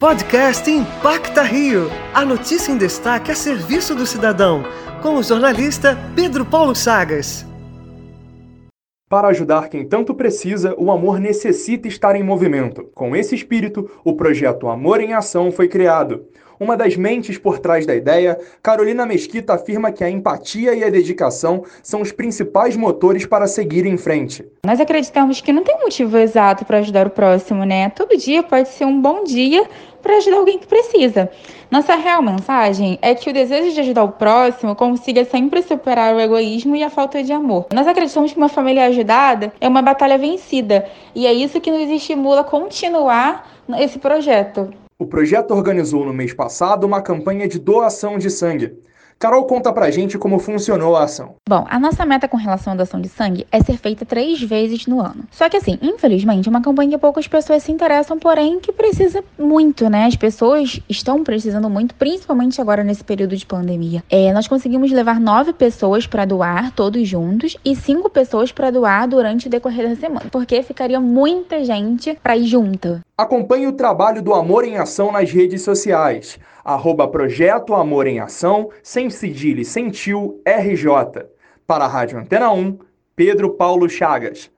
Podcast Impacta Rio. A notícia em destaque a serviço do cidadão, com o jornalista Pedro Paulo Chagas. Para ajudar quem tanto precisa, o amor necessita estar em movimento. Com esse espírito, o projeto Amor em Ação foi criado. Uma das mentes por trás da ideia, Carolina Mesquita afirma que a empatia e a dedicação são os principais motores para seguir em frente. Nós acreditamos que não tem motivo exato para ajudar o próximo, né? Todo dia pode ser um bom dia para ajudar alguém que precisa. Nossa real mensagem é que o desejo de ajudar o próximo consiga sempre superar o egoísmo e a falta de amor. Nós acreditamos que uma família ajudada é uma batalha vencida e é isso que nos estimula a continuar esse projeto. O projeto organizou no mês passado uma campanha de doação de sangue. Carol conta pra gente como funcionou a ação. Bom, a nossa meta com relação à doação de sangue é ser feita três vezes no ano. Só que assim, infelizmente, é uma campanha que poucas pessoas se interessam, porém que precisa muito, né? As pessoas estão precisando muito, principalmente agora nesse período de pandemia. É, nós conseguimos levar nove pessoas para doar, todos juntos, e cinco pessoas para doar durante o decorrer da semana, porque ficaria muita gente para ir junta. Acompanhe o trabalho do Amor em Ação nas redes sociais. Arroba Projeto Amor em Ação, sem cedilha e sem tio, RJ. Para a Rádio Antena 1, Pedro Paulo Chagas.